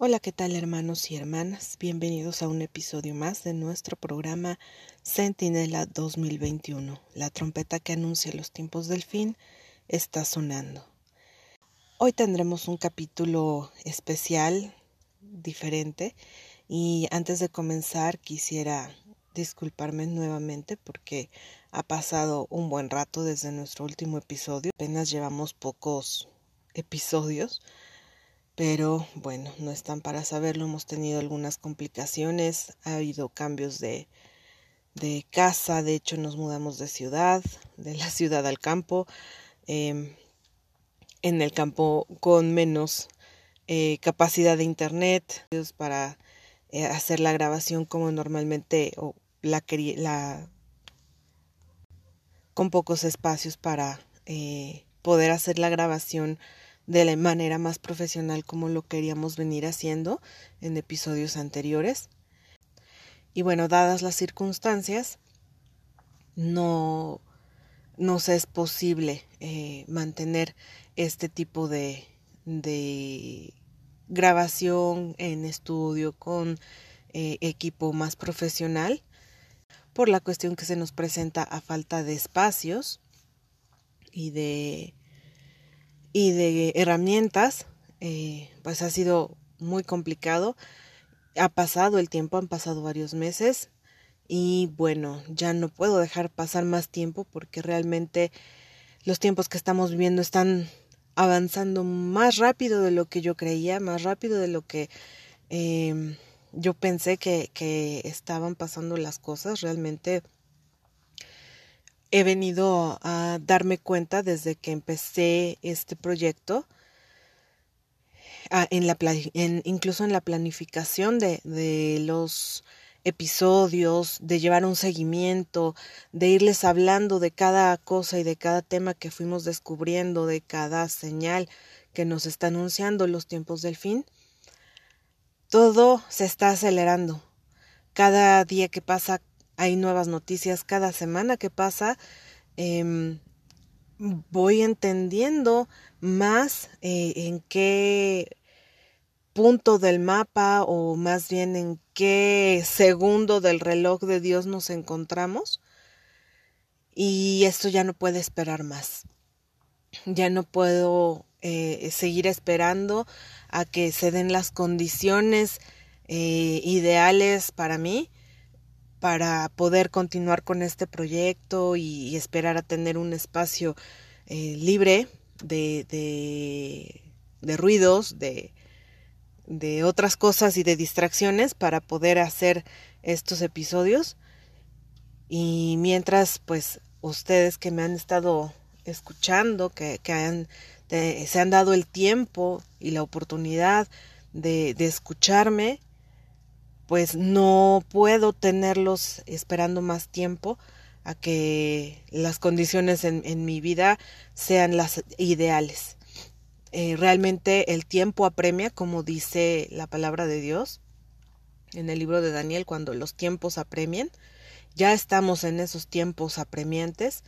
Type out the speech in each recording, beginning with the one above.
Hola, ¿qué tal hermanos y hermanas? Bienvenidos a un episodio más de nuestro programa Centinela 2021. La trompeta que anuncia los tiempos del fin está sonando. Hoy tendremos un capítulo especial, diferente, y antes de comenzar quisiera disculparme nuevamente porque ha pasado un buen rato desde nuestro último episodio. Apenas llevamos pocos episodios pero bueno, no están para saberlo, hemos tenido algunas complicaciones, ha habido cambios de, de casa, de hecho nos mudamos de ciudad, de la ciudad al campo, em, en el campo con menos eh, capacidad de internet para eh, hacer la grabación como normalmente o la, con pocos espacios para eh, poder hacer la grabación de la manera más profesional como lo queríamos venir haciendo en episodios anteriores. Y bueno, dadas las circunstancias, no nos es posible eh, mantener este tipo de, de grabación en estudio con eh, equipo más profesional por la cuestión que se nos presenta a falta de espacios y de y de herramientas, eh, pues ha sido muy complicado. Ha pasado el tiempo, han pasado varios meses y bueno, ya no puedo dejar pasar más tiempo porque realmente los tiempos que estamos viviendo están avanzando más rápido de lo que yo creía, más rápido de lo que eh, yo pensé que, que estaban pasando las cosas. Realmente he venido a darme cuenta desde que empecé este proyecto, en, incluso en la planificación de, de los episodios, de llevar un seguimiento, de irles hablando de cada cosa y de cada tema que fuimos descubriendo, de cada señal que nos está anunciando los tiempos del fin, todo se está acelerando. Cada día que pasa hay nuevas noticias cada semana que pasa. Em, voy entendiendo más eh, en qué punto del mapa o más bien en qué segundo del reloj de Dios nos encontramos. Y esto ya no puede esperar más. Ya no puedo eh, seguir esperando a que se den las condiciones eh, ideales para mí para poder continuar con este proyecto y, esperar a tener un espacio eh, libre de, de, ruidos, de, de otras cosas y de distracciones para poder hacer estos episodios. Y mientras, pues, ustedes que me han estado escuchando, que, que se han dado el tiempo y la oportunidad de, de escucharme, pues no puedo tenerlos esperando más tiempo a que las condiciones en, mi vida sean las ideales. Eh, realmente el tiempo apremia, como dice la palabra de Dios en el libro de Daniel, cuando los tiempos apremian. Ya estamos en esos tiempos apremiantes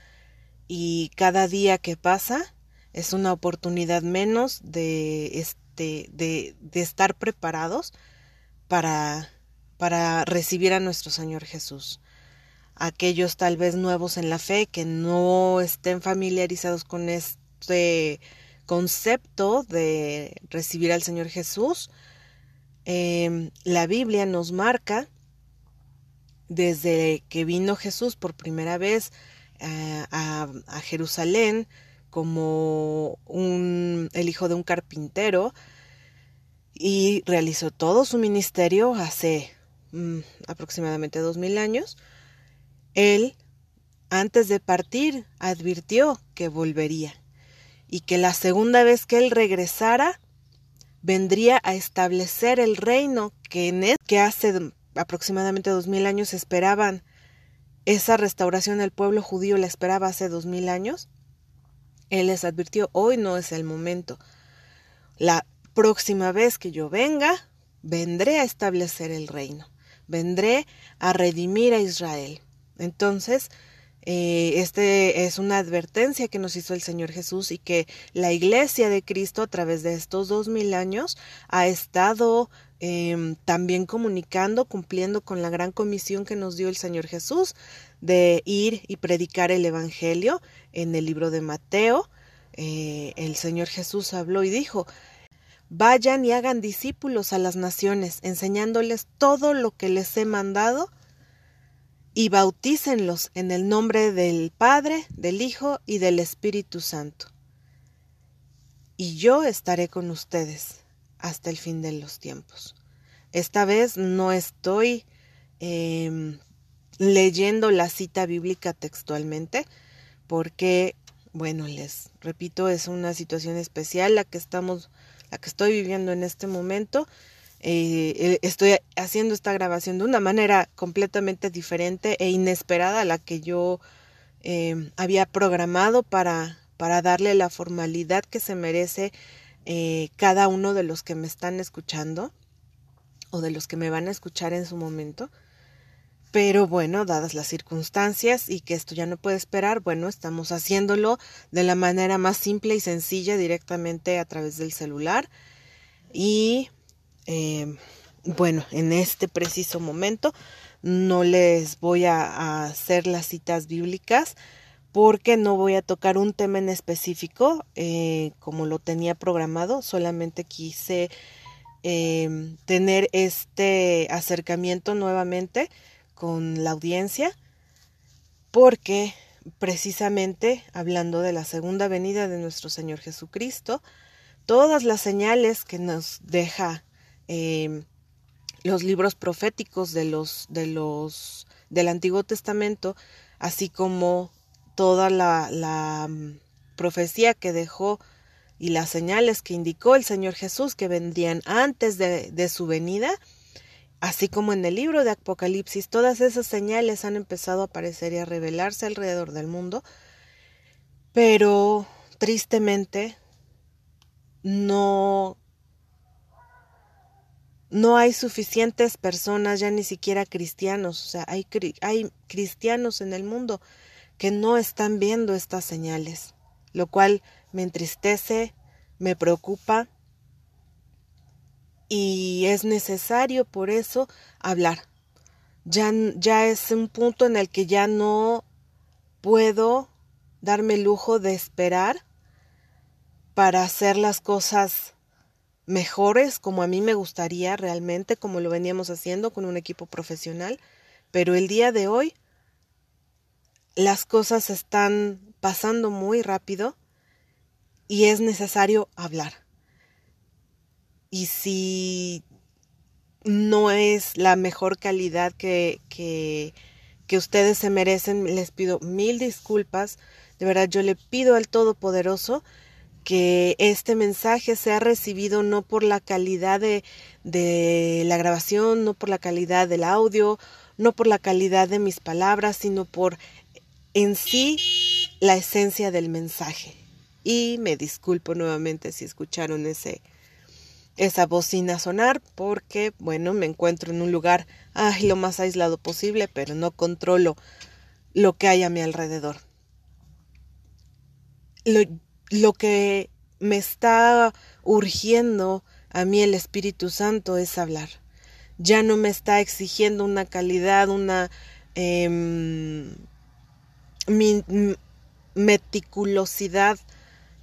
y cada día que pasa es una oportunidad menos de, este, de, de estar preparados para para recibir a nuestro Señor Jesús. Aquellos tal vez nuevos en la fe que no estén familiarizados con este concepto de recibir al Señor Jesús, em, la Biblia nos marca desde que vino Jesús por primera vez eh, a, Jerusalén como un, el hijo de un carpintero y realizó todo su ministerio hace Mm, aproximadamente dos mil años, él, antes de partir, advirtió que volvería y que la segunda vez que él regresara, vendría a establecer el reino que, en que hace aproximadamente dos mil años esperaban. Esa restauración del pueblo judío la esperaba hace dos mil años. Él les advirtió, hoy no es el momento. La próxima vez que yo venga, vendré a establecer el reino vendré a redimir a Israel. Entonces, Eh, este es una advertencia que nos hizo el Señor Jesús y que la Iglesia de Cristo a través de estos dos mil años ha estado em, también comunicando, cumpliendo con la gran comisión que nos dio el Señor Jesús de ir y predicar el Evangelio en el libro de Mateo. Eh, el Señor Jesús habló y dijo, Vayan y hagan discípulos a las naciones, enseñándoles todo lo que les he mandado, y bautícenlos en el nombre del Padre, del Hijo y del Espíritu Santo. Y yo estaré con ustedes hasta el fin de los tiempos. Esta vez no estoy em, leyendo la cita bíblica textualmente, porque, bueno, les repito, es una situación especial la que estamos la que estoy viviendo en este momento. Eh, eh, estoy haciendo esta grabación de una manera completamente diferente e inesperada a la que yo eh, había programado para, para darle la formalidad que se merece cada uno de los que me están escuchando o de los que me van a escuchar en su momento. Pero bueno, dadas las circunstancias y que esto ya no puede esperar, bueno, estamos haciéndolo de la manera más simple y sencilla directamente a través del celular. Y eh, bueno, en este preciso momento no les voy a, hacer las citas bíblicas porque no voy a tocar un tema en específico eh, como lo tenía programado, solamente quise eh, tener este acercamiento nuevamente con la audiencia porque precisamente hablando de la segunda venida de nuestro Señor Jesucristo, todas las señales que nos deja em, los libros proféticos de los, de los del Antiguo Testamento, así como toda la, mm, profecía que dejó y las señales que indicó el Señor Jesús que vendrían antes de, de su venida, Así como en el libro de Apocalipsis, todas esas señales han empezado a aparecer y a revelarse alrededor del mundo, pero tristemente no no hay suficientes personas, ya ni siquiera cristianos, o sea, hay, hay cristianos en el mundo que no están viendo estas señales, lo cual me entristece, me preocupa y es necesario por eso hablar. Ya, ya es un punto en el que ya no puedo darme el lujo de esperar para hacer las cosas mejores como a mí me gustaría realmente, como lo veníamos haciendo con un equipo profesional, pero el día de hoy las cosas están pasando muy rápido y es necesario hablar. Y si no es la mejor calidad que, que, que ustedes se merecen, les pido mil disculpas. De verdad, yo le pido al Todopoderoso que este mensaje sea recibido no por la calidad de, de, la grabación, no por la calidad del audio, no por la calidad de mis palabras, sino por en sí la esencia del mensaje. Y me disculpo nuevamente si escucharon ese, esa bocina sonar porque, bueno, me encuentro en un lugar ay, lo más aislado posible, pero no controlo lo que hay a mi alrededor. Lo, lo que me está urgiendo a mí el Espíritu Santo es hablar. Ya no me está exigiendo una calidad, una eh, meticulosidad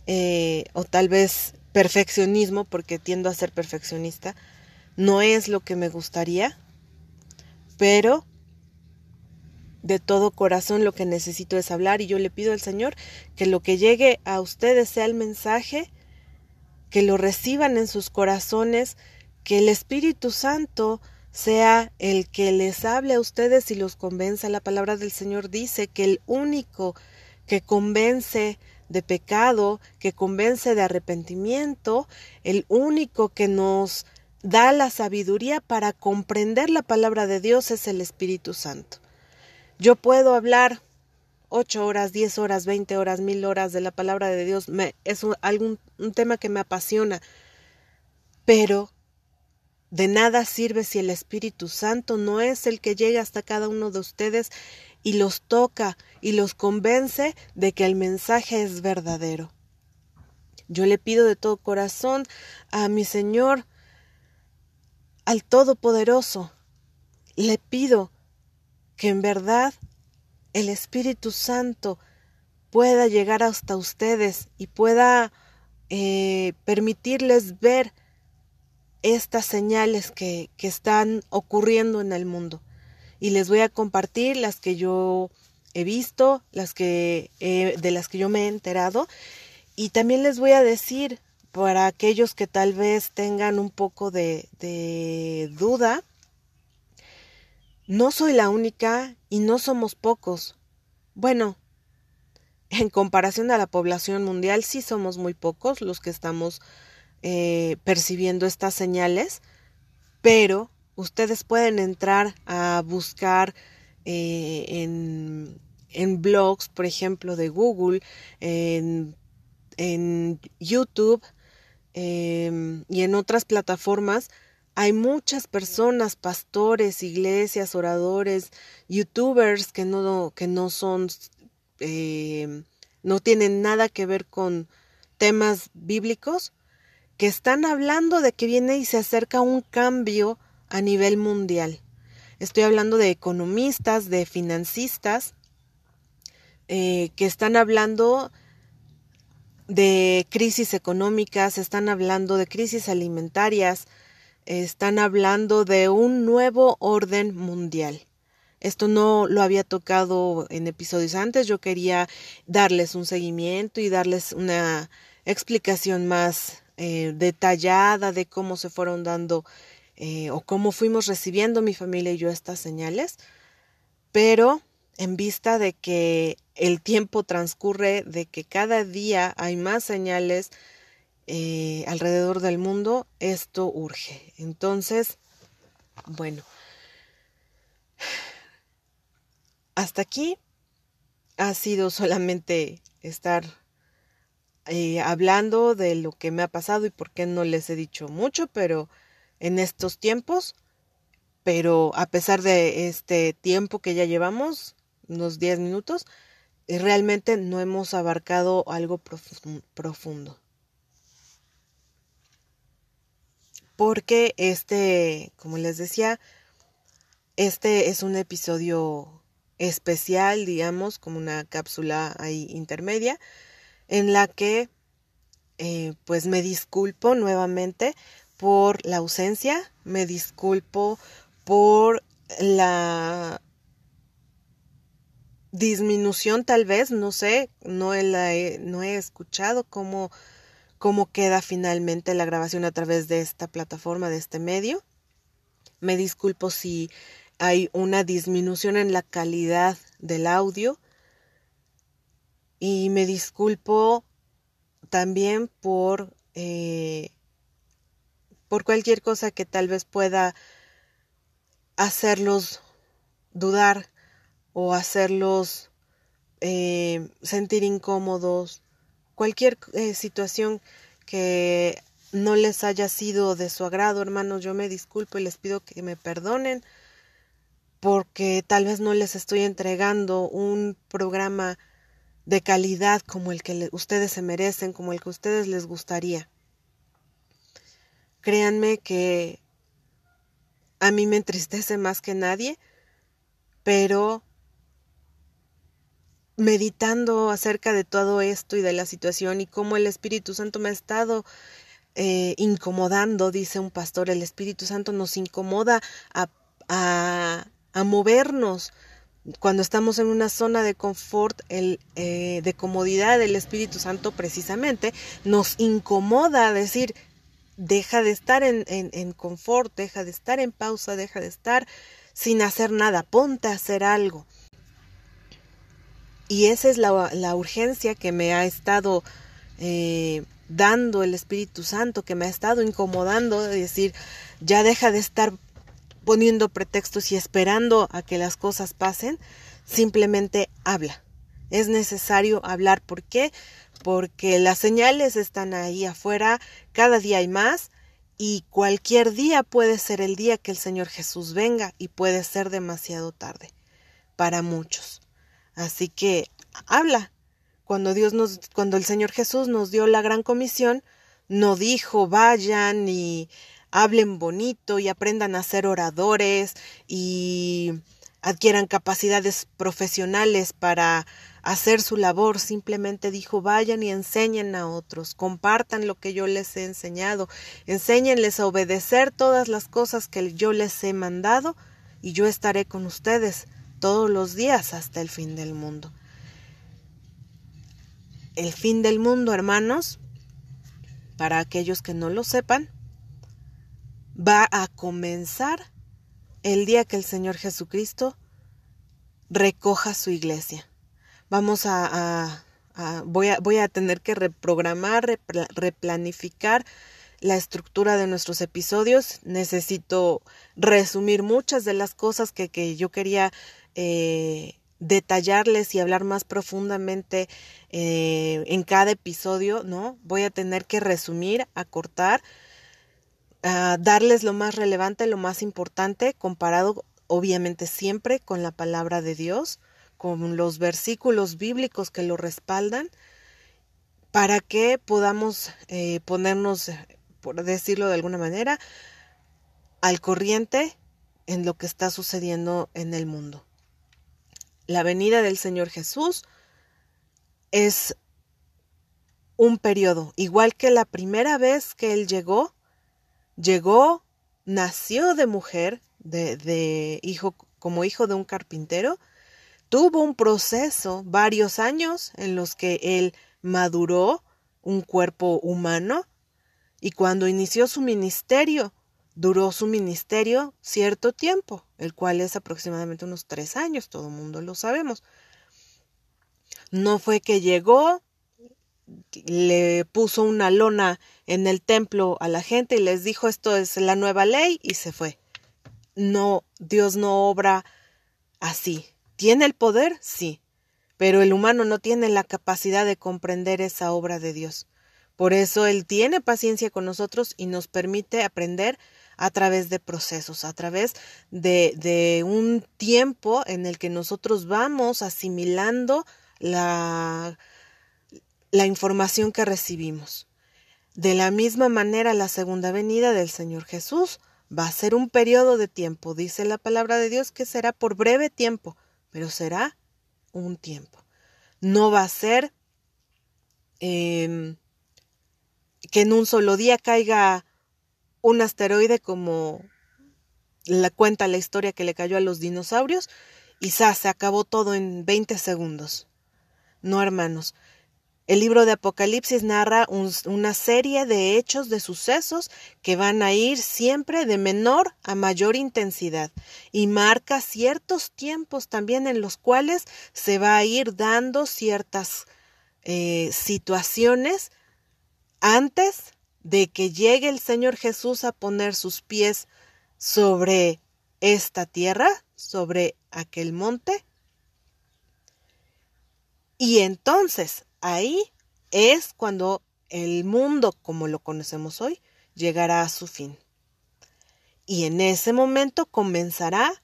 eh, o tal vez perfeccionismo, porque tiendo a ser perfeccionista, no es lo que me gustaría, pero de todo corazón lo que necesito es hablar y yo le pido al Señor que lo que llegue a ustedes sea el mensaje, que lo reciban en sus corazones, que el Espíritu Santo sea el que les hable a ustedes y los convenza. La palabra del Señor dice que el único que convence de pecado, que convence de arrepentimiento, el único que nos da la sabiduría para comprender la palabra de Dios es el Espíritu Santo. Yo puedo hablar ocho horas, diez horas, veinte horas, mil horas de la palabra de Dios, me, es algún, un tema que me apasiona, pero de nada sirve si el Espíritu Santo no es el que llega hasta cada uno de ustedes y los toca y los convence de que el mensaje es verdadero. Yo le pido de todo corazón a mi Señor, al Todopoderoso, le pido que en verdad el Espíritu Santo pueda llegar hasta ustedes y pueda eh, permitirles ver estas señales que, que están ocurriendo en el mundo. Y les voy a compartir las que yo he visto, las que de las que yo me he enterado. Y también les voy a decir, para aquellos que tal vez tengan un poco de, de duda, no soy la única y no somos pocos. Bueno, en comparación a la población mundial, sí somos muy pocos los que estamos eh, percibiendo estas señales, pero ustedes pueden entrar a buscar eh, en, en, blogs, por ejemplo, de Google, en, YouTube em, y en otras plataformas. Hay muchas personas, pastores, iglesias, oradores, youtubers que no, que no son, eh, no tienen nada que ver con temas bíblicos, que están hablando de que viene y se acerca un cambio a nivel mundial. Estoy hablando de economistas, de financistas, eh, que están hablando de crisis económicas, están hablando de crisis alimentarias, están hablando de un nuevo orden mundial. Esto no lo había tocado en episodios antes, yo quería darles un seguimiento y darles una explicación más eh, detallada de cómo se fueron dando eh, o cómo fuimos recibiendo mi familia y yo estas señales, pero en vista de que el tiempo transcurre, de que cada día hay más señales eh, alrededor del mundo, esto urge. Entonces, bueno, hasta aquí ha sido solamente estar eh, hablando de lo que me ha pasado y por qué no les he dicho mucho, pero en estos tiempos, pero a pesar de este tiempo que ya llevamos, unos 10 minutos, eh, realmente no hemos abarcado algo profundo. Porque este, como les decía, este es un episodio especial, digamos, como una cápsula ahí intermedia, en la que eh, pues me disculpo nuevamente por la ausencia, me disculpo por la disminución tal vez, no sé, no he, no he escuchado cómo, cómo queda finalmente la grabación a través de esta plataforma, de este medio. Me disculpo si hay una disminución en la calidad del audio y me disculpo también por, eh, por cualquier cosa que tal vez pueda hacerlos dudar o hacerlos eh, sentir incómodos, cualquier eh, situación que no les haya sido de su agrado, hermanos, yo me disculpo y les pido que me perdonen porque tal vez no les estoy entregando un programa de calidad como el que ustedes se merecen, como el que ustedes les gustaría. Créanme que a mí me entristece más que nadie, pero meditando acerca de todo esto y de la situación y cómo el Espíritu Santo me ha estado eh, incomodando, dice un pastor, el Espíritu Santo nos incomoda a, a, a movernos, cuando estamos en una zona de confort, el, eh, de comodidad, el Espíritu Santo precisamente nos incomoda decir, deja de estar en, en, confort, deja de estar en pausa, deja de estar sin hacer nada, ponte a hacer algo. Y esa es la, la urgencia que me ha estado eh, dando el Espíritu Santo, que me ha estado incomodando de decir, ya deja de estar poniendo pretextos y esperando a que las cosas pasen, simplemente habla. Es necesario hablar. ¿Por qué? Porque las señales están ahí afuera, cada día hay más y cualquier día puede ser el día que el Señor Jesús venga y puede ser demasiado tarde. para muchos. Así que habla. Cuando Dios nos, cuando el Señor Jesús nos dio la gran comisión, no dijo vayan y hablen bonito y aprendan a ser oradores y adquieran capacidades profesionales para hacer su labor, simplemente dijo vayan y enseñen a otros, compartan lo que yo les he enseñado, enséñenles a obedecer todas las cosas que yo les he mandado y yo estaré con ustedes todos los días hasta el fin del mundo. El fin del mundo, hermanos, para aquellos que no lo sepan, va a comenzar el día que el Señor Jesucristo recoja su iglesia. Vamos a, voy, a voy a tener que reprogramar, replanificar la estructura de nuestros episodios. Necesito resumir muchas de las cosas que, que yo quería eh, detallarles y hablar más profundamente eh, en cada episodio, ¿no? Voy a tener que resumir, acortar, a darles lo más relevante, lo más importante, comparado obviamente siempre con la palabra de Dios, con los versículos bíblicos que lo respaldan, para que podamos eh, ponernos, por decirlo de alguna manera, al corriente en lo que está sucediendo en el mundo. La venida del Señor Jesús es un periodo, igual que la primera vez que Él llegó, llegó, nació de mujer, de, de hijo, como hijo de un carpintero, tuvo un proceso, varios años en los que Él maduró un cuerpo humano, y cuando inició su ministerio, Duró su ministerio cierto tiempo, el cual es aproximadamente unos tres años, todo el mundo lo sabemos. No fue que llegó, le puso una lona en el templo a la gente y les dijo esto es la nueva ley y se fue. No, Dios no obra así. ¿Tiene el poder? Sí, pero el humano no tiene la capacidad de comprender esa obra de Dios. Por eso Él tiene paciencia con nosotros y nos permite aprender a través de procesos, a través de, un tiempo en el que nosotros vamos asimilando la, la información que recibimos. De la misma manera, la segunda venida del Señor Jesús va a ser un periodo de tiempo. Dice la palabra de Dios que será por breve tiempo, pero será un tiempo. No va a ser em, que en un solo día caiga un asteroide como la cuenta la historia que le cayó a los dinosaurios y se acabó todo en 20 segundos. No, hermanos. El libro de Apocalipsis narra una serie de hechos, de sucesos que van a ir siempre de menor a mayor intensidad y marca ciertos tiempos también en los cuales se va a ir dando ciertas eh, situaciones antes de que llegue el Señor Jesús a poner sus pies sobre esta tierra, sobre aquel monte. Y entonces ahí es cuando el mundo como lo conocemos hoy llegará a su fin. Y en ese momento comenzará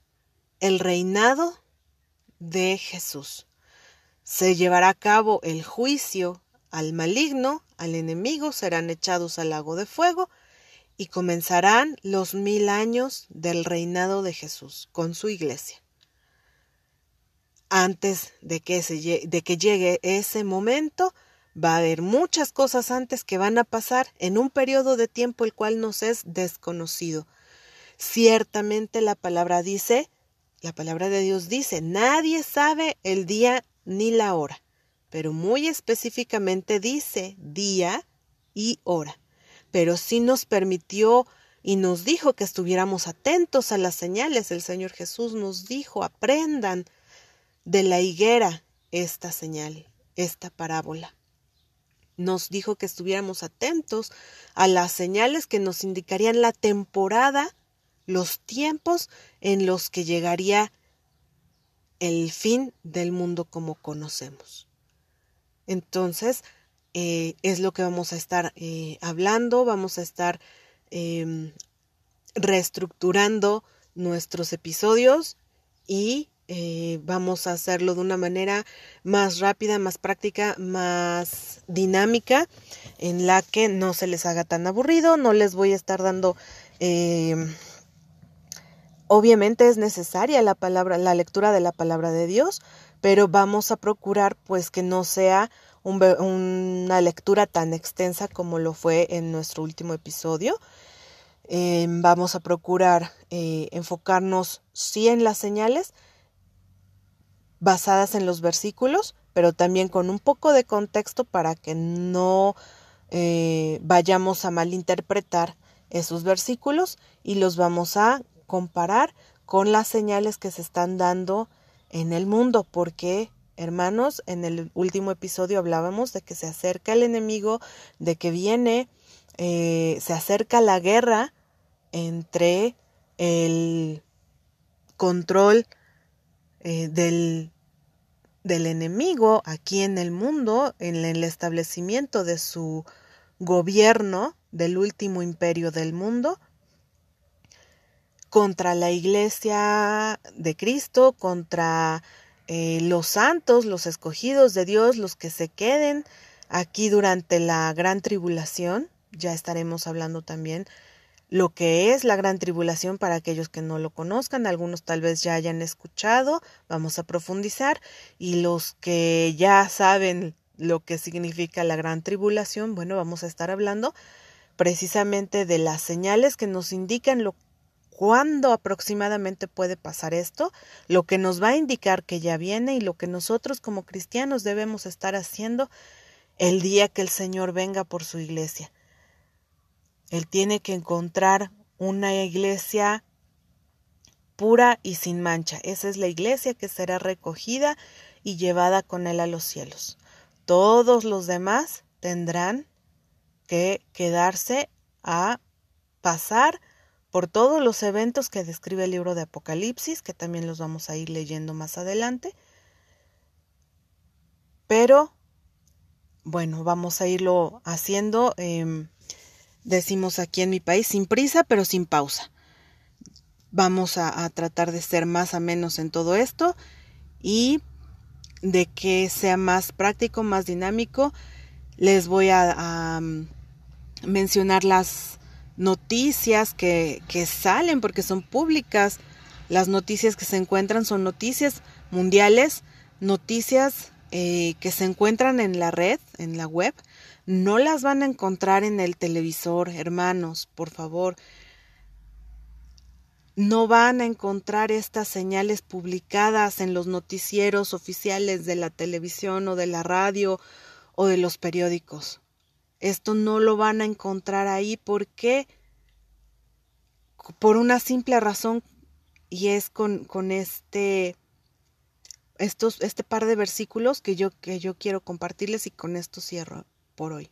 el reinado de Jesús. Se llevará a cabo el juicio al maligno, al enemigo, serán echados al lago de fuego y comenzarán los mil años del reinado de Jesús con su iglesia. Antes de que, de que llegue ese momento, va a haber muchas cosas antes que van a pasar en un periodo de tiempo el cual nos es desconocido. Ciertamente la palabra dice, la palabra de Dios dice, nadie sabe el día ni la hora pero muy específicamente dice día y hora. Pero sí nos permitió y nos dijo que estuviéramos atentos a las señales. El Señor Jesús nos dijo, aprendan de la higuera esta señal, esta parábola. Nos dijo que estuviéramos atentos a las señales que nos indicarían la temporada, los tiempos en los que llegaría el fin del mundo como conocemos. Entonces, eh, es lo que vamos a estar eh, hablando, vamos a estar em, reestructurando nuestros episodios y eh, vamos a hacerlo de una manera más rápida, más práctica, más dinámica, en la que no se les haga tan aburrido, no les voy a estar dando... Eh, obviamente es necesaria la palabra, la lectura de la palabra de Dios, pero vamos a procurar pues que no sea una lectura tan extensa como lo fue en nuestro último episodio. Em, vamos a procurar eh, enfocarnos sí en las señales basadas en los versículos, pero también con un poco de contexto para que no eh, vayamos a malinterpretar esos versículos y los vamos a comparar con las señales que se están dando en el mundo, porque hermanos, en el último episodio hablábamos de que se acerca el enemigo, de que viene, eh, se acerca la guerra entre el control eh, del, del enemigo aquí en el mundo, en el establecimiento de su gobierno del último imperio del mundo, contra la iglesia de Cristo, contra eh, los santos, los escogidos de Dios, los que se queden aquí durante la gran tribulación. Ya estaremos hablando también lo que es la gran tribulación para aquellos que no lo conozcan, algunos tal vez ya hayan escuchado, vamos a profundizar, y los que ya saben lo que significa la gran tribulación, bueno, vamos a estar hablando precisamente de las señales que nos indican lo cuándo aproximadamente puede pasar esto, lo que nos va a indicar que ya viene y lo que nosotros como cristianos debemos estar haciendo el día que el Señor venga por su iglesia. Él tiene que encontrar una iglesia pura y sin mancha. Esa es la iglesia que será recogida y llevada con él a los cielos. Todos los demás tendrán que quedarse a pasar por todos los eventos que describe el libro de Apocalipsis, que también los vamos a ir leyendo más adelante. Pero, bueno, vamos a irlo haciendo, em, decimos aquí en mi país, sin prisa, pero sin pausa. Vamos a, tratar de ser más a menos en todo esto y de que sea más práctico, más dinámico. Les voy a, a mencionar las noticias que, que salen porque son públicas. Las noticias que se encuentran son noticias mundiales, noticias eh, que se encuentran en la red, en la web. No las van a encontrar en el televisor, hermanos, por favor. No van a encontrar estas señales publicadas en los noticieros oficiales de la televisión o de la radio o de los periódicos. Esto no lo van a encontrar ahí porque por una simple razón y es con, con este estos, este par de versículos que yo, que yo quiero compartirles y con esto cierro por hoy.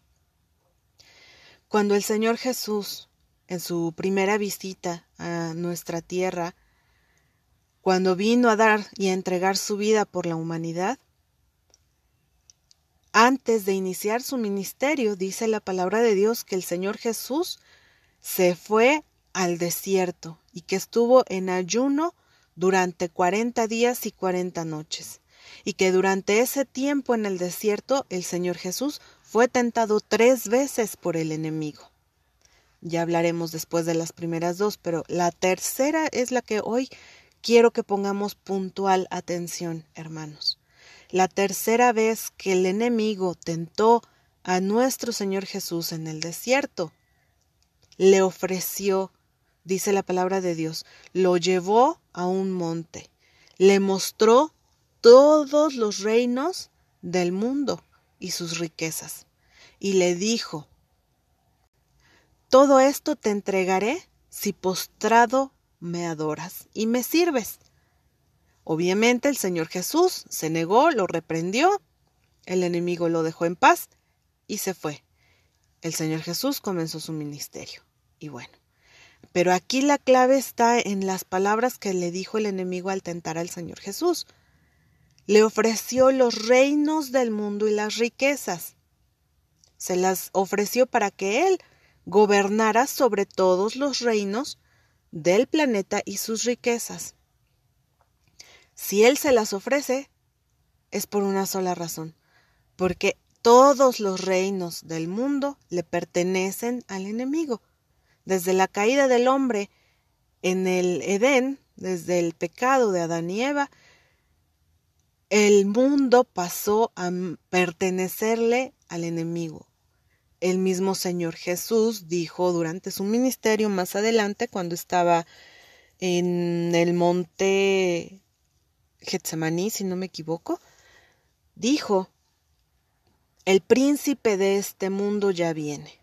Cuando el Señor Jesús, en su primera visita a nuestra tierra, cuando vino a dar y a entregar su vida por la humanidad, antes de iniciar su ministerio, dice la palabra de Dios que el Señor Jesús se fue al desierto y que estuvo en ayuno durante cuarenta días y cuarenta noches, y que durante ese tiempo en el desierto el Señor Jesús fue tentado tres veces por el enemigo. Ya hablaremos después de las primeras dos, pero la tercera es la que hoy quiero que pongamos puntual atención, hermanos la tercera vez que el enemigo tentó a nuestro Señor Jesús en el desierto. Le ofreció, dice la palabra de Dios, lo llevó a un monte, le mostró todos los reinos del mundo y sus riquezas, y le dijo, todo esto te entregaré si postrado me adoras y me sirves. Obviamente el Señor Jesús se negó, lo reprendió, el enemigo lo dejó en paz y se fue. El Señor Jesús comenzó su ministerio. Y bueno, pero aquí la clave está en las palabras que le dijo el enemigo al tentar al Señor Jesús. Le ofreció los reinos del mundo y las riquezas. Se las ofreció para que él gobernara sobre todos los reinos del planeta y sus riquezas. si Él se las ofrece, es por una sola razón, porque todos los reinos del mundo le pertenecen al enemigo. Desde la caída del hombre en el Edén, desde el pecado de Adán y Eva, el mundo pasó a pertenecerle al enemigo. El mismo Señor Jesús dijo durante su ministerio más adelante, cuando estaba en el monte Getsemaní, si no me equivoco, dijo, el príncipe de este mundo ya viene.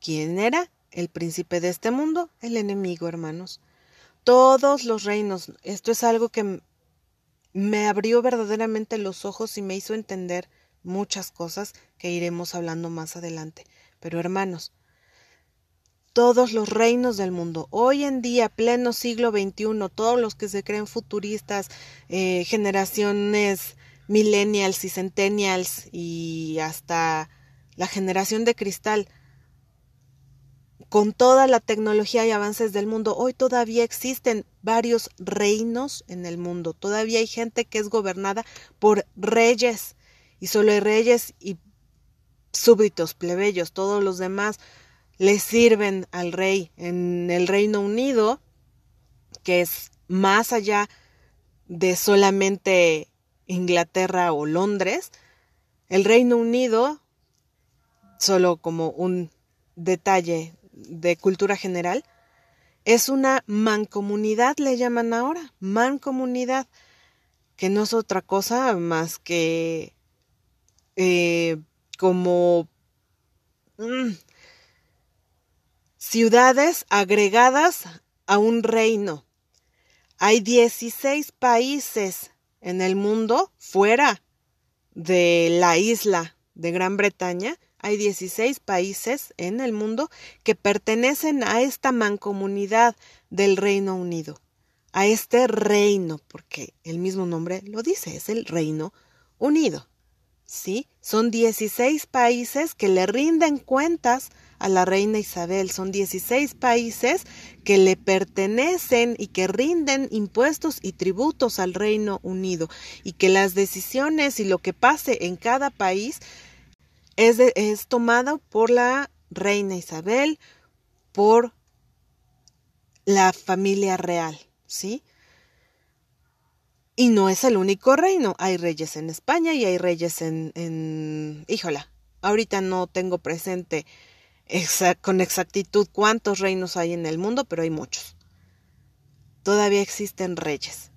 ¿Quién era el príncipe de este mundo? El enemigo, hermanos. Todos los reinos, esto es algo que me abrió verdaderamente los ojos y me hizo entender muchas cosas que iremos hablando más adelante. Pero hermanos, todos los reinos del mundo, hoy en día, pleno siglo XXI, todos los que se creen futuristas, eh, generaciones millennials y centennials y hasta la generación de cristal, con toda la tecnología y avances del mundo, hoy todavía existen varios reinos en el mundo. Todavía hay gente que es gobernada por reyes y solo hay reyes y súbditos, plebeyos, todos los demás le sirven al rey. En el Reino Unido, que es más allá de solamente Inglaterra o Londres, el Reino Unido, solo como un detalle de cultura general, es una mancomunidad, le llaman ahora, mancomunidad, que no es otra cosa más que eh, como mm, ciudades agregadas a un reino. Hay 16 países en el mundo fuera de la isla de Gran Bretaña hay 16 países en el mundo que pertenecen a esta mancomunidad del Reino Unido, a este reino, porque el mismo nombre lo dice, es el Reino Unido. ¿Sí? Son 16 países que le rinden cuentas a la reina Isabel. Son 16 países que le pertenecen y que rinden impuestos y tributos al Reino Unido y que las decisiones y lo que pase en cada país es, es tomada por la reina Isabel, por la familia real, ¿sí? Y no es el único reino, hay reyes en España y hay reyes en, en híjola, ahorita no tengo presente con exactitud cuántos reinos hay en el mundo, pero hay muchos. Todavía existen reyes.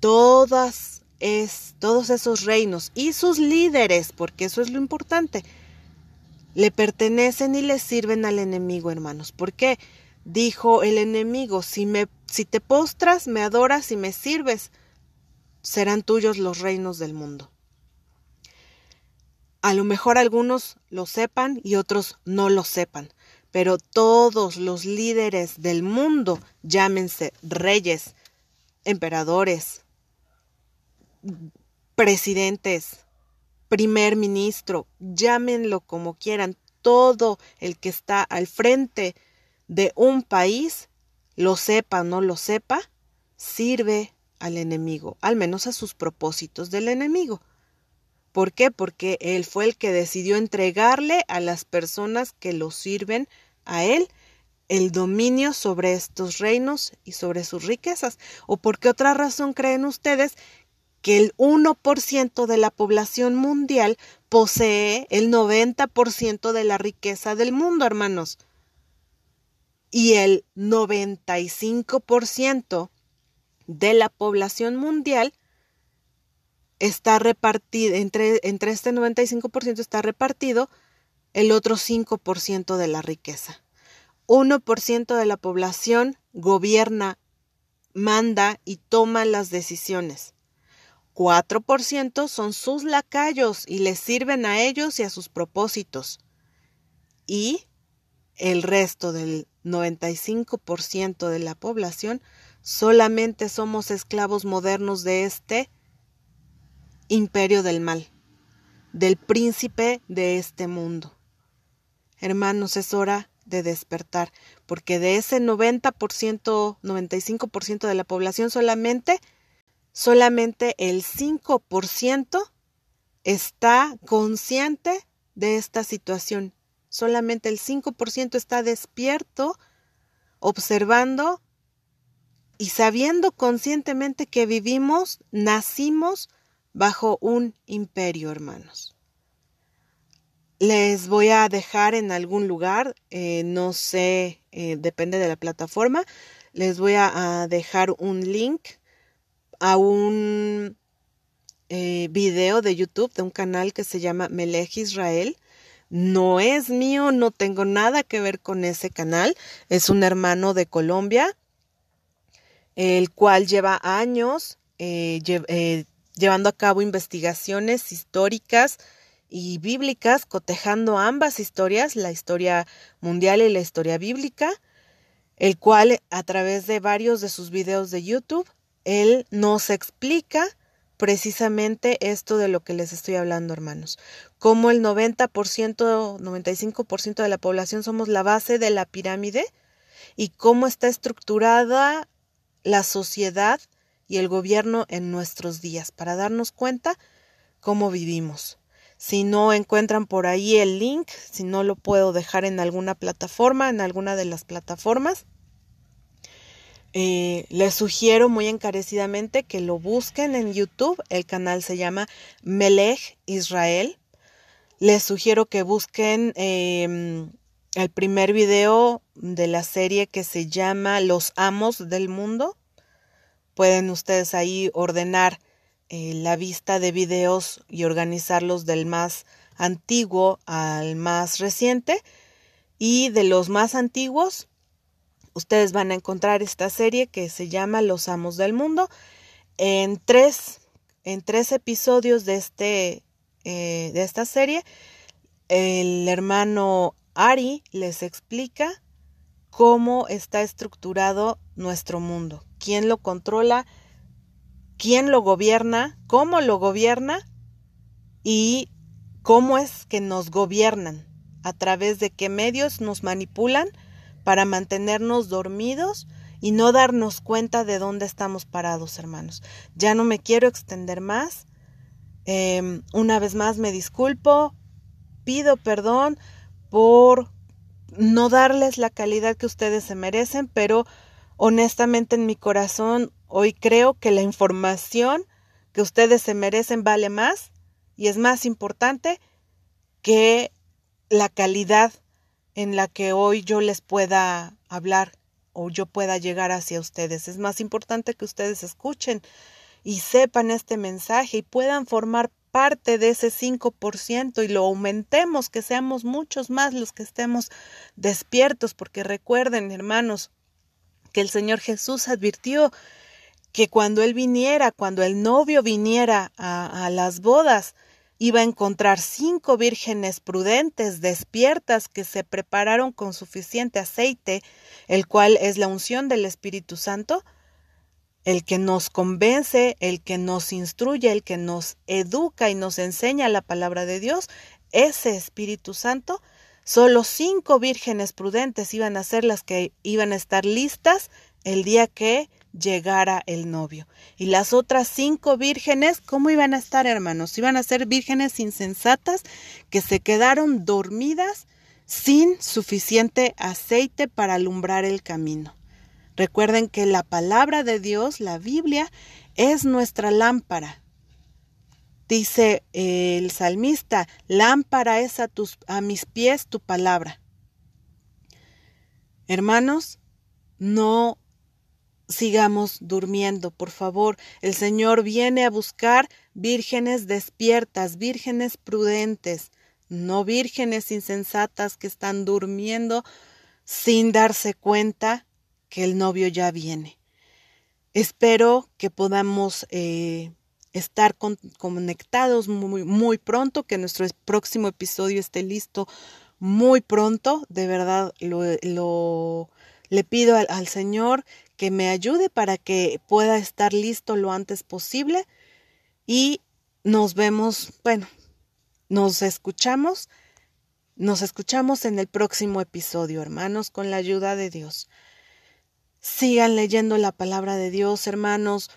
Todas es todos esos reinos y sus líderes, porque eso es lo importante, le pertenecen y le sirven al enemigo, hermanos. ¿Por qué? Dijo el enemigo, si me si te postras, me adoras y me sirves, serán tuyos los reinos del mundo. A lo mejor algunos lo sepan y otros no lo sepan, pero todos los líderes del mundo, llámense reyes, emperadores, presidentes, primer ministro, llámenlo como quieran, todo el que está al frente de un país, lo sepa o no lo sepa, sirve al enemigo, al menos a sus propósitos del enemigo. ¿Por qué? Porque él fue el que decidió entregarle a las personas que lo sirven a él el dominio sobre estos reinos y sobre sus riquezas. ¿O por qué otra razón creen ustedes que el 1% de la población mundial posee el 90% de la riqueza del mundo, hermanos. Y el 95% de la población mundial está repartido, entre, entre este 95% está repartido el otro 5% de la riqueza. 1% de la población gobierna, manda y toma las decisiones. 4% son sus lacayos y les sirven a ellos y a sus propósitos. Y el resto del 95% de la población solamente somos esclavos modernos de este imperio del mal, del príncipe de este mundo. Hermanos, es hora de despertar, porque de ese 90%, 95% de la población solamente, solamente el 5% está consciente de esta situación. Solamente el 5% está despierto, observando y sabiendo conscientemente que vivimos, nacimos bajo un imperio, hermanos. Les voy a dejar en algún lugar, eh, no sé, eh, depende de la plataforma, les voy a, dejar un link a un eh, video de YouTube de un canal que se llama Melech Israel. No es mío, no tengo nada que ver con ese canal. Es un hermano de Colombia, el cual lleva años llevando a cabo investigaciones históricas y bíblicas, cotejando ambas historias, la historia mundial y la historia bíblica, el cual a través de varios de sus videos de YouTube, él nos explica precisamente esto de lo que les estoy hablando, hermanos. Cómo el 90%, 95% de la población somos la base de la pirámide y cómo está estructurada la sociedad y el gobierno en nuestros días para darnos cuenta cómo vivimos. Si no encuentran por ahí el link, si no lo puedo dejar en alguna plataforma, en alguna de las plataformas, eh, les sugiero muy encarecidamente que lo busquen en YouTube. El canal se llama Melech Israel. Les sugiero que busquen em, el primer video de la serie que se llama Los Amos del Mundo. Pueden ustedes ahí ordenar eh, la vista de videos y organizarlos del más antiguo al más reciente. Y de los más antiguos, ustedes van a encontrar esta serie que se llama Los Amos del Mundo. En tres, en tres episodios de, este, eh, de esta serie, el hermano Ari les explica cómo está estructurado nuestro mundo, quién lo controla, quién lo gobierna, cómo lo gobierna y cómo es que nos gobiernan, a través de qué medios nos manipulan para mantenernos dormidos y no darnos cuenta de dónde estamos parados, hermanos. Ya no me quiero extender más. Em, una vez más me disculpo, pido perdón por no darles la calidad que ustedes se merecen, pero honestamente en mi corazón Hoy creo que la información que ustedes se merecen vale más y es más importante que la calidad en la que hoy yo les pueda hablar o yo pueda llegar hacia ustedes. Es más importante que ustedes escuchen y sepan este mensaje y puedan formar parte de ese 5% y lo aumentemos, que seamos muchos más los que estemos despiertos, porque recuerden, hermanos, que el Señor Jesús advirtió que cuando él viniera, cuando el novio viniera a, las bodas, iba a encontrar cinco vírgenes prudentes, despiertas, que se prepararon con suficiente aceite, el cual es la unción del Espíritu Santo, el que nos convence, el que nos instruye, el que nos educa y nos enseña la palabra de Dios, ese Espíritu Santo, solo cinco vírgenes prudentes iban a ser las que iban a estar listas el día que llegara el novio. Y las otras cinco vírgenes, ¿cómo iban a estar, hermanos? Iban a ser vírgenes insensatas que se quedaron dormidas sin suficiente aceite para alumbrar el camino. Recuerden que la palabra de Dios, la Biblia, es nuestra lámpara. Dice el salmista, lámpara es a, tus, a mis pies tu palabra. Hermanos, no sigamos durmiendo, por favor. El Señor viene a buscar vírgenes despiertas, vírgenes prudentes, no vírgenes insensatas que están durmiendo sin darse cuenta que el novio ya viene. Espero que podamos eh, estar conectados muy, muy pronto, que nuestro próximo episodio esté listo muy pronto. De verdad, lo, le pido al Señor que me ayude para que pueda estar listo lo antes posible y nos vemos, bueno, nos escuchamos Nos escuchamos en el próximo episodio, hermanos, con la ayuda de Dios. Sigan leyendo la palabra de Dios, hermanos.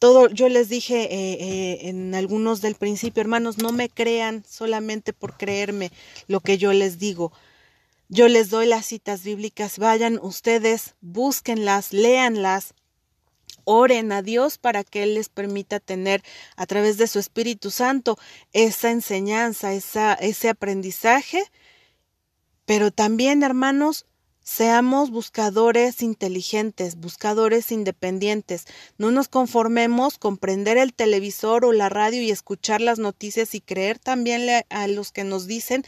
Todo, yo les dije eh, eh, en algunos del principio, hermanos, no me crean solamente por creerme lo que yo les digo. Yo les doy las citas bíblicas, vayan ustedes, búsquenlas, léanlas, oren a Dios para que Él les permita tener a través de su Espíritu Santo esa enseñanza, esa, ese aprendizaje. Pero también, hermanos, seamos buscadores inteligentes, buscadores independientes. No nos conformemos con prender el televisor o la radio y escuchar las noticias y creer también a los que nos dicen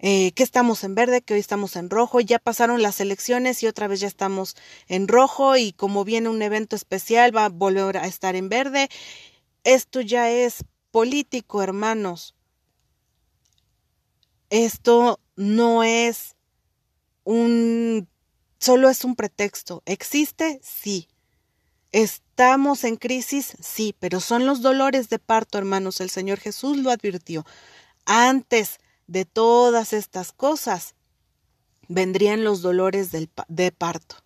eh, que estamos en verde, que hoy estamos en rojo, ya pasaron las elecciones y otra vez ya estamos en rojo y como viene un evento especial va a volver a estar en verde. Esto ya es político, hermanos. Esto no es un... solo es un pretexto. ¿Existe? Sí. ¿Estamos en crisis? Sí, pero son los dolores de parto, hermanos. El Señor Jesús lo advirtió. Antes de todas estas cosas, vendrían los dolores del, de parto.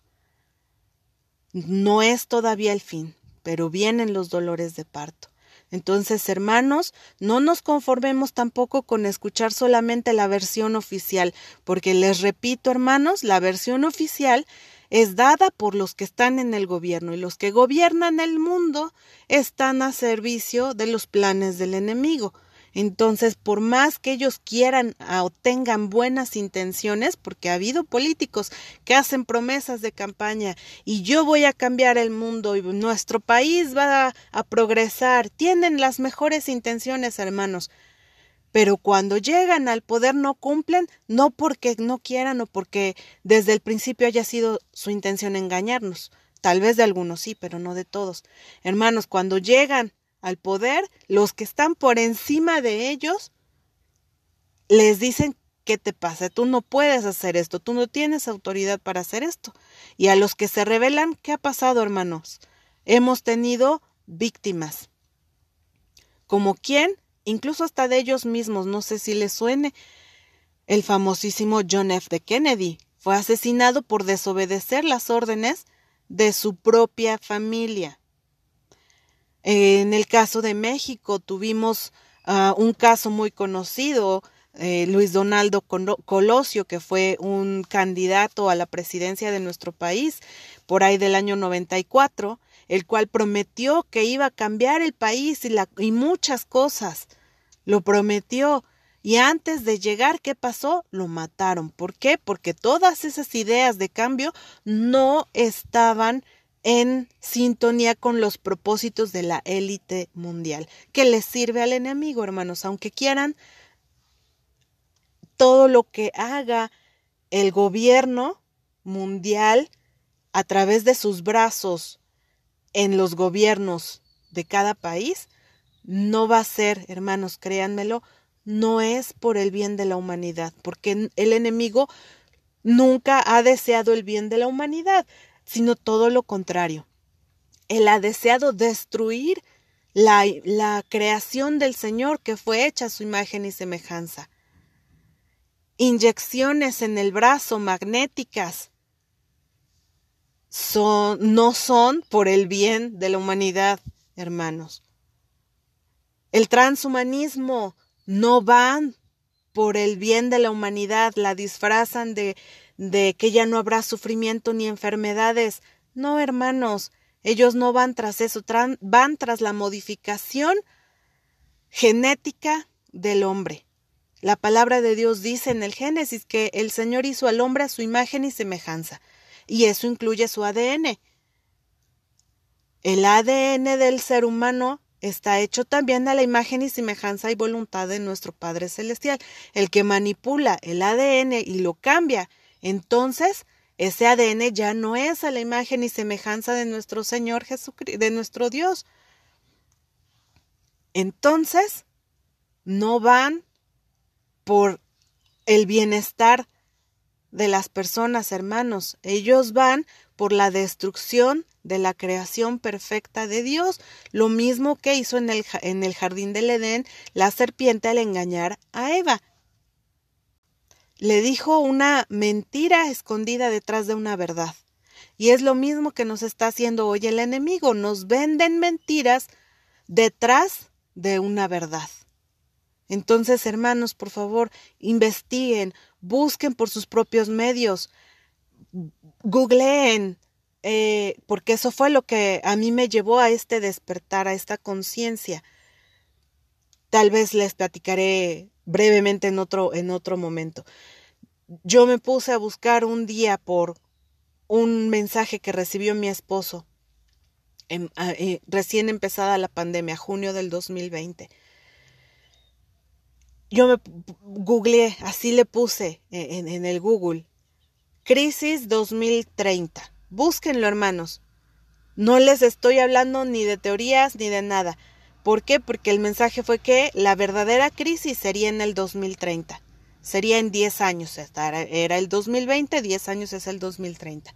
No es todavía el fin, pero vienen los dolores de parto. Entonces, hermanos, no nos conformemos tampoco con escuchar solamente la versión oficial, porque les repito, hermanos, la versión oficial es dada por los que están en el gobierno y los que gobiernan el mundo están a servicio de los planes del enemigo. Entonces, por más que ellos quieran o tengan buenas intenciones, porque ha habido políticos que hacen promesas de campaña y yo voy a cambiar el mundo y nuestro país va a, a progresar, tienen las mejores intenciones, hermanos. Pero cuando llegan al poder no cumplen, no porque no quieran o porque desde el principio haya sido su intención engañarnos. Tal vez de algunos sí, pero no de todos. Hermanos, cuando llegan al poder, los que están por encima de ellos les dicen ¿qué te pasa? Tú no puedes hacer esto, tú no tienes autoridad para hacer esto. Y a los que se rebelan, ¿qué ha pasado, hermanos? Hemos tenido víctimas. Como quién, incluso hasta de ellos mismos, no sé si les suene, el famosísimo John F. de Kennedy fue asesinado por desobedecer las órdenes de su propia familia. En el caso de México tuvimos uh, un caso muy conocido, eh, Luis Donaldo Colosio, que fue un candidato a la presidencia de nuestro país por ahí del año 94, el cual prometió que iba a cambiar el país y, la, y muchas cosas. Lo prometió. Y antes de llegar, ¿qué pasó? Lo mataron. ¿Por qué? Porque todas esas ideas de cambio no estaban en sintonía con los propósitos de la élite mundial, que les sirve al enemigo, hermanos, aunque quieran todo lo que haga el gobierno mundial a través de sus brazos en los gobiernos de cada país, no va a ser, hermanos, créanmelo, no es por el bien de la humanidad, porque el enemigo nunca ha deseado el bien de la humanidad sino todo lo contrario. Él ha deseado destruir la, la, creación del Señor que fue hecha a su imagen y semejanza. Inyecciones en el brazo magnéticas son, no son por el bien de la humanidad, hermanos. El transhumanismo no van por el bien de la humanidad, la disfrazan de de que ya no habrá sufrimiento ni enfermedades. No, hermanos, ellos no van tras eso, van tras la modificación genética del hombre. La palabra de Dios dice en el Génesis que el Señor hizo al hombre a su imagen y semejanza, y eso incluye su ADN. El ADN del ser humano está hecho también a la imagen y semejanza y voluntad de nuestro Padre Celestial. El que manipula el ADN y lo cambia entonces, ese ADN ya no es a la imagen y semejanza de nuestro Señor Jesucristo, de nuestro Dios. Entonces, no van por el bienestar de las personas, hermanos. Ellos van por la destrucción de la creación perfecta de Dios, lo mismo que hizo en el, en el jardín del Edén la serpiente al engañar a Eva. Le dijo una mentira escondida detrás de una verdad. Y es lo mismo que nos está haciendo hoy el enemigo. Nos venden mentiras detrás de una verdad. Entonces, hermanos, por favor, investiguen, busquen por sus propios medios, googleen, eh, porque eso fue lo que a mí me llevó a este despertar, a esta conciencia. Tal vez les platicaré brevemente en otro, en otro momento. Yo me puse a buscar un día por un mensaje que recibió mi esposo eh, recién empezada la pandemia, junio del 2020. Yo me googleé, así le puse en, en el Google, Crisis 2030. Búsquenlo, hermanos. No les estoy hablando ni de teorías ni de nada. ¿Por qué? Porque el mensaje fue que la verdadera crisis sería en el 2030. Sería en 10 años. Era el 2020, 10 años es el 2030.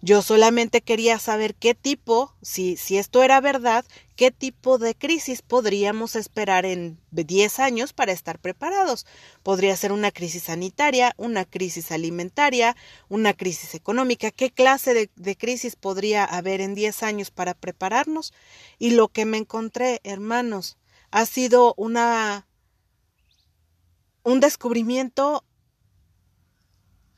Yo solamente quería saber qué tipo, si, si esto era verdad, qué tipo de crisis podríamos esperar en 10 años para estar preparados. Podría ser una crisis sanitaria, una crisis alimentaria, una crisis económica. ¿Qué clase de, de crisis podría haber en 10 años para prepararnos? Y lo que me encontré, hermanos, ha sido una un descubrimiento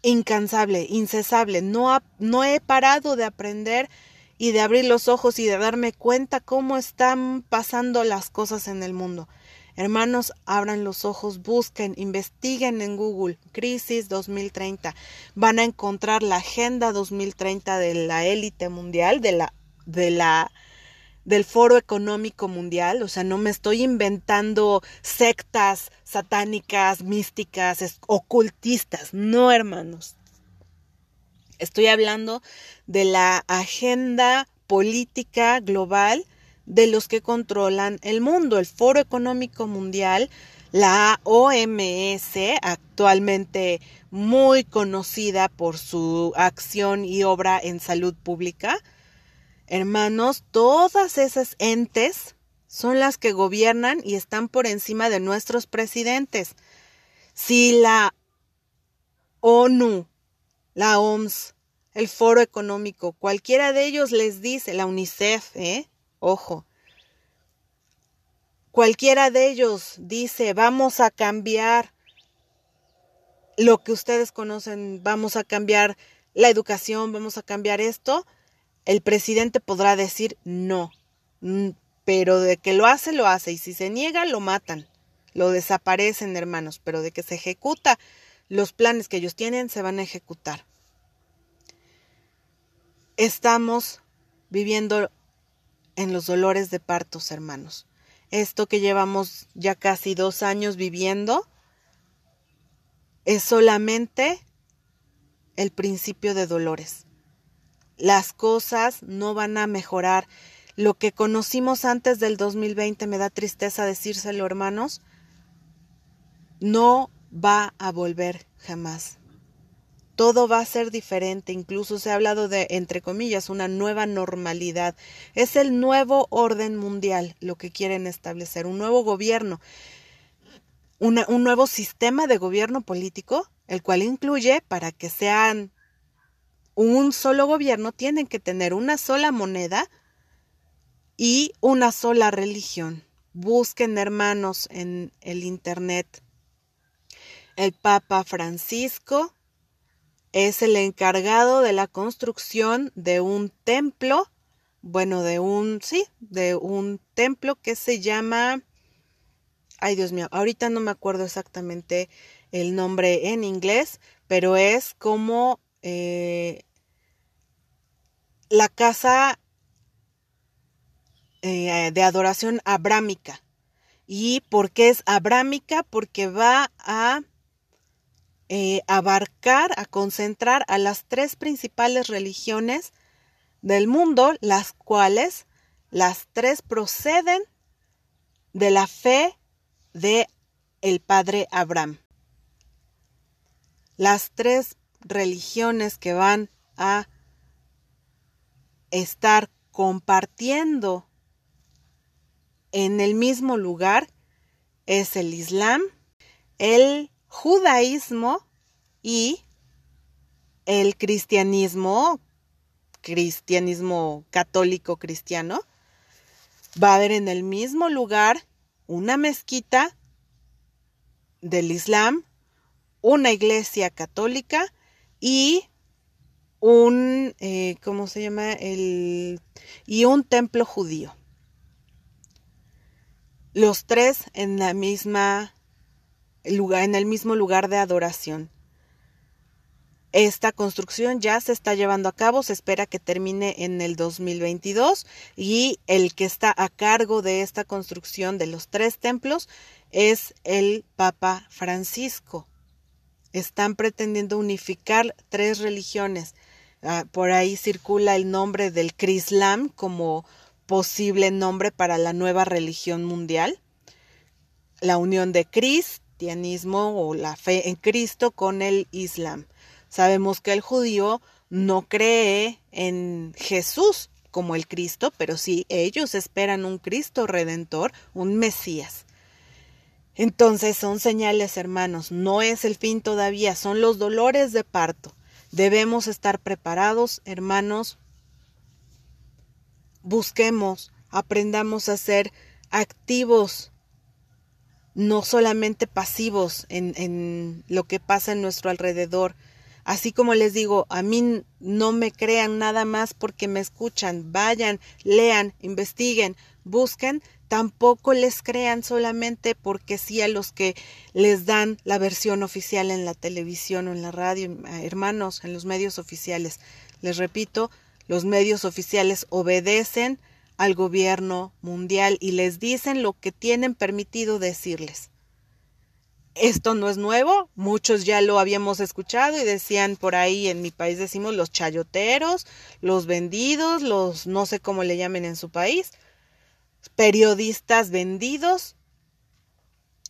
incansable, incesable. No, no he parado de aprender y de abrir los ojos y de darme cuenta cómo están pasando las cosas en el mundo. Hermanos, abran los ojos, busquen, investiguen en Google Crisis 2030. Van a encontrar la Agenda 2030 de la élite mundial, de la, de la del Foro Económico Mundial, o sea, no me estoy inventando sectas satánicas, místicas, ocultistas, no hermanos. Estoy hablando de la agenda política global de los que controlan el mundo, el Foro Económico Mundial, la OMS, actualmente muy conocida por su acción y obra en salud pública, Hermanos, todas esas entes son las que gobiernan y están por encima de nuestros presidentes. Si la ONU, la OMS, el Foro Económico, cualquiera de ellos les dice, la UNICEF, ¿eh? Ojo. Cualquiera de ellos dice, vamos a cambiar lo que ustedes conocen, vamos a cambiar la educación, vamos a cambiar esto, el presidente podrá decir no, mm, pero de que lo hace, lo hace, y si se niega, lo matan, lo desaparecen, hermanos, pero de que se ejecuta, los planes que ellos tienen se van a ejecutar. Estamos viviendo en los dolores de partos, hermanos. Esto que llevamos ya casi dos años viviendo es solamente el principio de dolores las cosas no van a mejorar. Lo que conocimos antes del 2020, me da tristeza decírselo, hermanos, no va a volver jamás. Todo va a ser diferente, incluso se ha hablado de, entre comillas, una nueva normalidad. Es el nuevo orden mundial lo que quieren establecer, un nuevo gobierno, un nuevo sistema de gobierno político, el cual incluye, para que sean un solo gobierno tienen que tener una sola moneda y una sola religión. Busquen hermanos en el Internet. El Papa Francisco es el encargado de la construcción de un templo, bueno, de un, sí, de un templo que se llama, ay Dios mío, ahorita no me acuerdo exactamente el nombre en inglés, pero es como eh, la casa eh, de adoración abrámica. ¿Y por qué es abrámica? Porque va a eh, abarcar, a concentrar a las tres principales religiones del mundo, las cuales las tres proceden de la fe de el padre Abraham. Las tres religiones que van a estar compartiendo en el mismo lugar es el Islam, el judaísmo y el cristianismo, cristianismo católico cristiano, va a haber en el mismo lugar una mezquita del Islam, una iglesia católica y un, eh, ¿cómo se llama? El, y un templo judío. Los tres en la misma lugar, en el mismo lugar de adoración. Esta construcción ya se está llevando a cabo, se espera que termine en el 2022 y el que está a cargo de esta construcción de los tres templos es el Papa Francisco. Están pretendiendo unificar tres religiones. Ah, por ahí circula el nombre del Crislam como posible nombre para la nueva religión mundial. La unión de cristianismo o la fe en Cristo con el Islam. Sabemos que el judío no cree en Jesús como el Cristo, pero sí ellos esperan un Cristo redentor, un Mesías. Entonces son señales, hermanos, no es el fin todavía, son los dolores de parto. Debemos estar preparados, hermanos. Busquemos, aprendamos a ser activos, no solamente pasivos en, en lo que pasa en nuestro alrededor. Así como les digo, a mí no me crean nada más porque me escuchan. Vayan, lean, investiguen, busquen tampoco les crean solamente porque sí a los que les dan la versión oficial en la televisión o en la radio, hermanos, en los medios oficiales. Les repito, los medios oficiales obedecen al gobierno mundial y les dicen lo que tienen permitido decirles. Esto no es nuevo, muchos ya lo habíamos escuchado y decían por ahí en mi país decimos los chayoteros, los vendidos, los no sé cómo le llamen en su país, periodistas vendidos,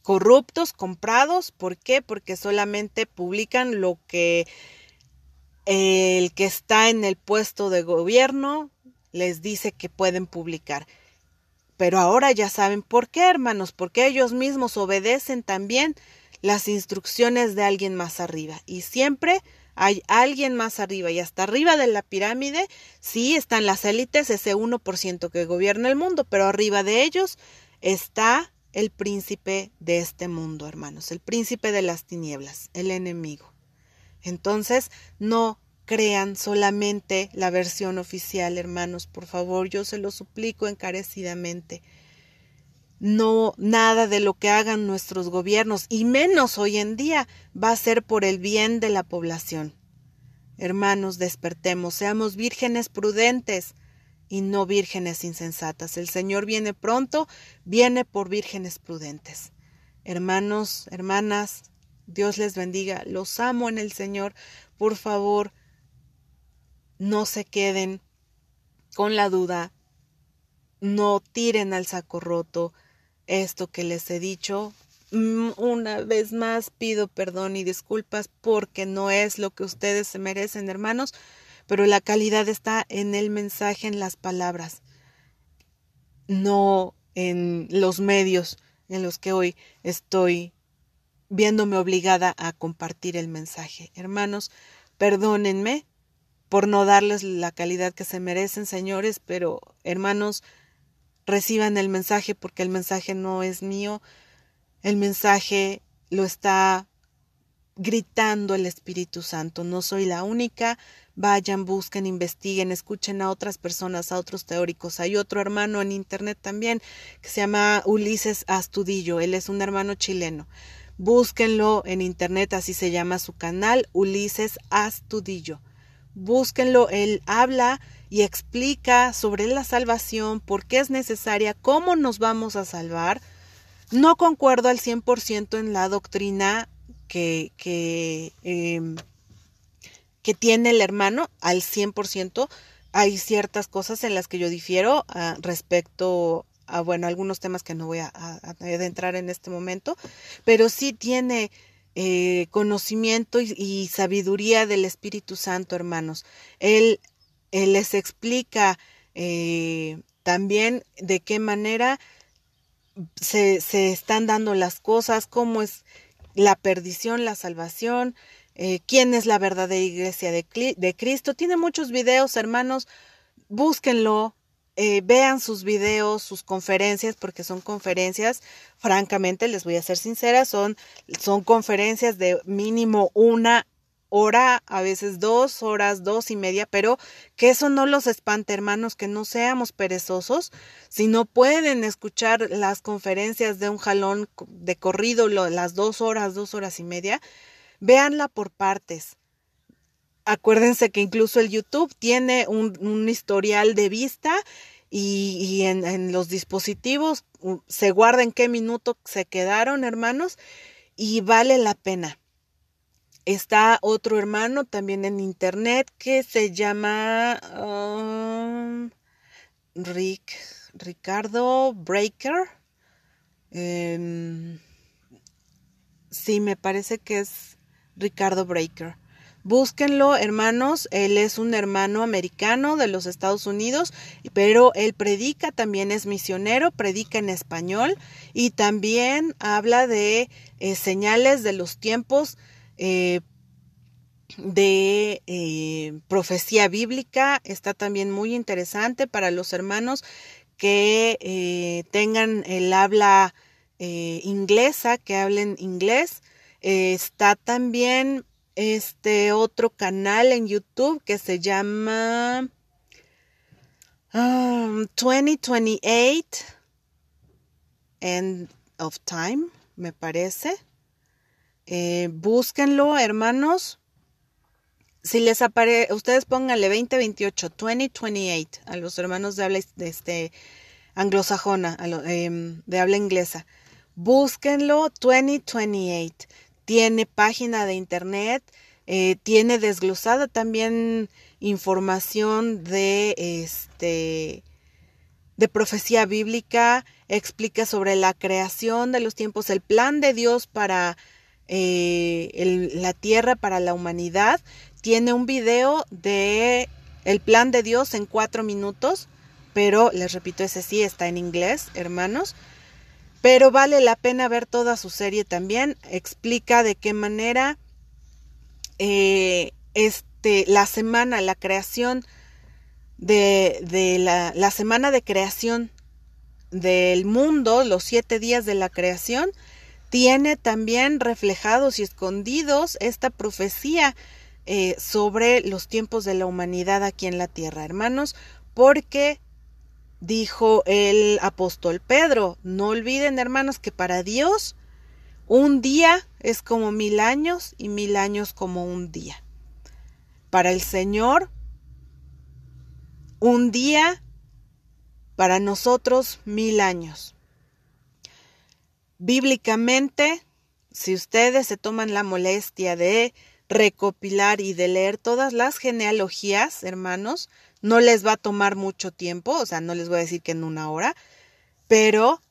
corruptos, comprados. ¿Por qué? Porque solamente publican lo que el que está en el puesto de gobierno les dice que pueden publicar. Pero ahora ya saben por qué, hermanos, porque ellos mismos obedecen también las instrucciones de alguien más arriba. Y siempre hay alguien más arriba y hasta arriba de la pirámide sí están las élites, ese 1% que gobierna el mundo, pero arriba de ellos está el príncipe de este mundo, hermanos, el príncipe de las tinieblas, el enemigo. Entonces, no crean solamente la versión oficial, hermanos, por favor, yo se lo suplico encarecidamente. No, nada de lo que hagan nuestros gobiernos, y menos hoy en día, va a ser por el bien de la población. Hermanos, despertemos, seamos vírgenes prudentes y no vírgenes insensatas. El Señor viene pronto, viene por vírgenes prudentes. Hermanos, hermanas, Dios les bendiga, los amo en el Señor. Por favor, no se queden con la duda, no tiren al saco roto, esto que les he dicho. Mm, una vez más pido perdón y disculpas porque no es lo que ustedes se merecen, hermanos, pero la calidad está en el mensaje, en las palabras, no en los medios en los que hoy estoy viéndome obligada a compartir el mensaje. Hermanos, perdónenme por no darles la calidad que se merecen, señores, pero hermanos, reciban el mensaje porque el mensaje no es mío, el mensaje lo está gritando el Espíritu Santo. No soy la única. Vayan, busquen, investiguen, escuchen a otras personas, a otros teóricos. Hay otro hermano en Internet también que se llama Ulises Astudillo. Él es un hermano chileno. Búsquenlo en Internet, así se llama su canal, Ulises Astudillo. Búsquenlo, él habla y explica sobre la salvación, por qué es necesaria, cómo nos vamos a salvar. No concuerdo al 100% en la doctrina que, que, em, que tiene el hermano, al 100%. Hay ciertas cosas en las que yo difiero ah, respecto a, bueno, algunos temas que no voy a, adentrar en este momento, pero sí tiene eh, conocimiento y, sabiduría del Espíritu Santo, hermanos. Él él les explica eh, también de qué manera se, están dando las cosas, cómo es la perdición, la salvación, eh, quién es la verdadera iglesia de, Cristo. Tiene muchos videos, hermanos, búsquenlo, eh, vean sus videos, sus conferencias, porque son conferencias, francamente, les voy a ser sincera, son, son conferencias de mínimo una hora, a veces dos horas, dos y media, pero que eso no los espante, hermanos, que no seamos perezosos. Si no pueden escuchar las conferencias de un jalón de corrido, las dos horas, dos horas y media, véanla por partes. Acuérdense que incluso el YouTube tiene un, historial de vista y, en, en, los dispositivos se guarda en qué minuto se quedaron, hermanos, y vale la pena. Está otro hermano también en internet que se llama um, Rick, Ricardo Breaker. Em, sí, me parece que es Ricardo Breaker. Búsquenlo, hermanos. Él es un hermano americano de los Estados Unidos, pero él predica, también es misionero, predica en español y también habla de eh, señales de los tiempos eh, de eh, profecía bíblica. Está también muy interesante para los hermanos que eh, tengan el habla inglesa, que hablen inglés. está también este otro canal en YouTube que se llama 2028 um, End of Time, me parece. Eh, búsquenlo, hermanos. Si les aparece, ustedes pónganle 2028, 2028 a los hermanos de habla este, anglosajona, em, de habla inglesa. Búsquenlo 2028. Tiene página de internet, eh, tiene desglosada también información de este de profecía bíblica, explica sobre la creación de los tiempos, el plan de Dios para eh, la tierra para la humanidad. Tiene un video de el plan de Dios en cuatro minutos, pero les repito, ese sí está en inglés, hermanos. Pero vale la pena ver toda su serie también. Explica de qué manera eh, este, la semana, la creación de, de la, la semana de creación del mundo, los siete días de la creación, tiene también reflejados y escondidos esta profecía eh, sobre los tiempos de la humanidad aquí en la tierra, hermanos, porque dijo el apóstol Pedro, no olviden, hermanos, que para Dios un día es como mil años y mil años como un día. Para el Señor, un día, para nosotros mil años. Bíblicamente, si ustedes se toman la molestia de recopilar y de leer todas las genealogías, hermanos, no les va a tomar mucho tiempo, o sea, no les voy a decir que en una hora, pero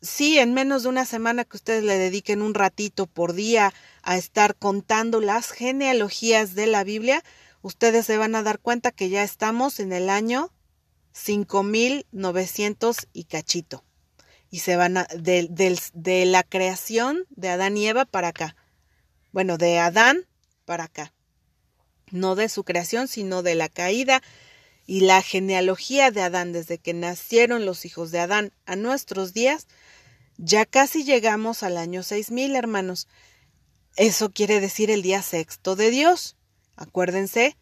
sí, en menos de una semana que ustedes le dediquen un ratito por día a estar contando las genealogías de la Biblia, ustedes se van a dar cuenta que ya estamos en el año 5900 y cachito y se van a, de, de la creación de Adán y Eva para acá. Bueno, de Adán para acá. No de su creación, sino de la caída y la genealogía de Adán, desde que nacieron los hijos de Adán a nuestros días, ya casi llegamos al año 6000, hermanos. Eso quiere decir el día sexto de Dios. Acuérdense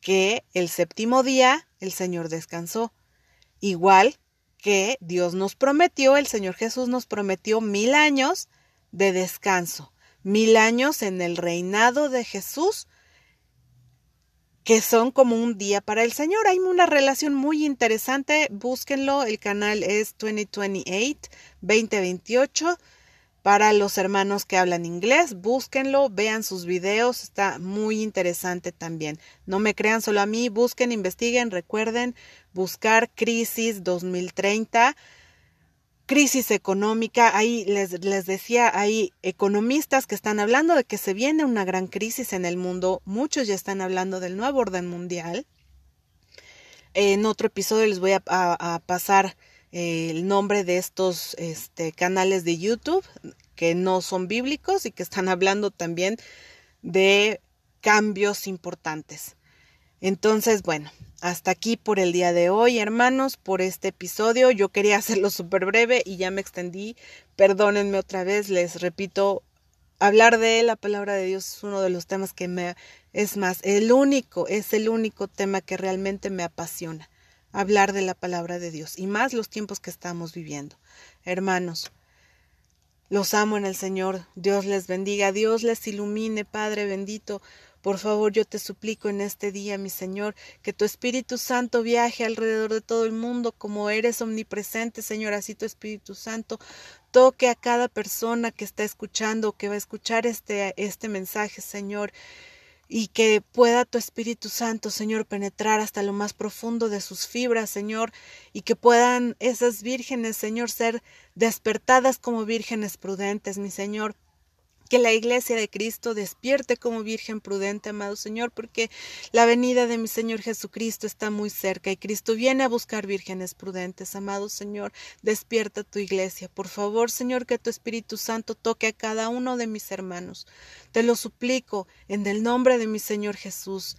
que el séptimo día el Señor descansó. Igual que Dios nos prometió, el Señor Jesús nos prometió mil años de descanso, mil años en el reinado de Jesús, que son como un día para el Señor. Hay una relación muy interesante, búsquenlo, el canal es 2028, 2028. Para los hermanos que hablan inglés, búsquenlo, vean sus videos, está muy interesante también. No me crean solo a mí, busquen, investiguen, recuerden buscar crisis 2030, crisis económica. Ahí les, les decía, hay economistas que están hablando de que se viene una gran crisis en el mundo, muchos ya están hablando del nuevo orden mundial. En otro episodio les voy a pasar el nombre de estos este, canales de YouTube que no son bíblicos y que están hablando también de cambios importantes. Entonces, bueno, hasta aquí por el día de hoy, hermanos, por este episodio. Yo quería hacerlo súper breve y ya me extendí. Perdónenme otra vez, les repito, hablar de la palabra de Dios es uno de los temas que me es más, el único, es el único tema que realmente me apasiona, hablar de la palabra de Dios y más los tiempos que estamos viviendo. Hermanos, los amo en el Señor, Dios les bendiga, Dios les ilumine, Padre bendito. Por favor, yo te suplico en este día, mi Señor, que tu Espíritu Santo viaje alrededor de todo el mundo como eres omnipresente, Señor, así tu Espíritu Santo toque a cada persona que está escuchando, que va a escuchar este, este mensaje, Señor y que pueda tu Espíritu Santo, Señor, penetrar hasta lo más profundo de sus fibras, Señor, y que puedan esas vírgenes, Señor, ser despertadas como vírgenes prudentes, mi Señor, que la iglesia de Cristo despierte como Virgen prudente, amado Señor, porque la venida de mi Señor Jesucristo está muy cerca y Cristo viene a buscar vírgenes prudentes, amado Señor. Despierta tu iglesia. Por favor, Señor, que tu Espíritu Santo toque a cada uno de mis hermanos. Te lo suplico en el nombre de mi Señor Jesús.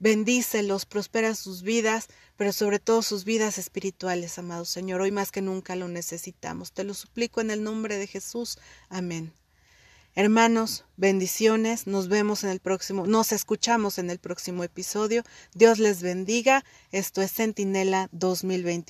Bendícelos, prospera sus vidas, pero sobre todo sus vidas espirituales, amado Señor. Hoy más que nunca lo necesitamos. Te lo suplico en el nombre de Jesús. Amén. Hermanos, bendiciones, nos vemos en el próximo, nos escuchamos en el próximo episodio. Dios les bendiga. Esto es Centinela 2021.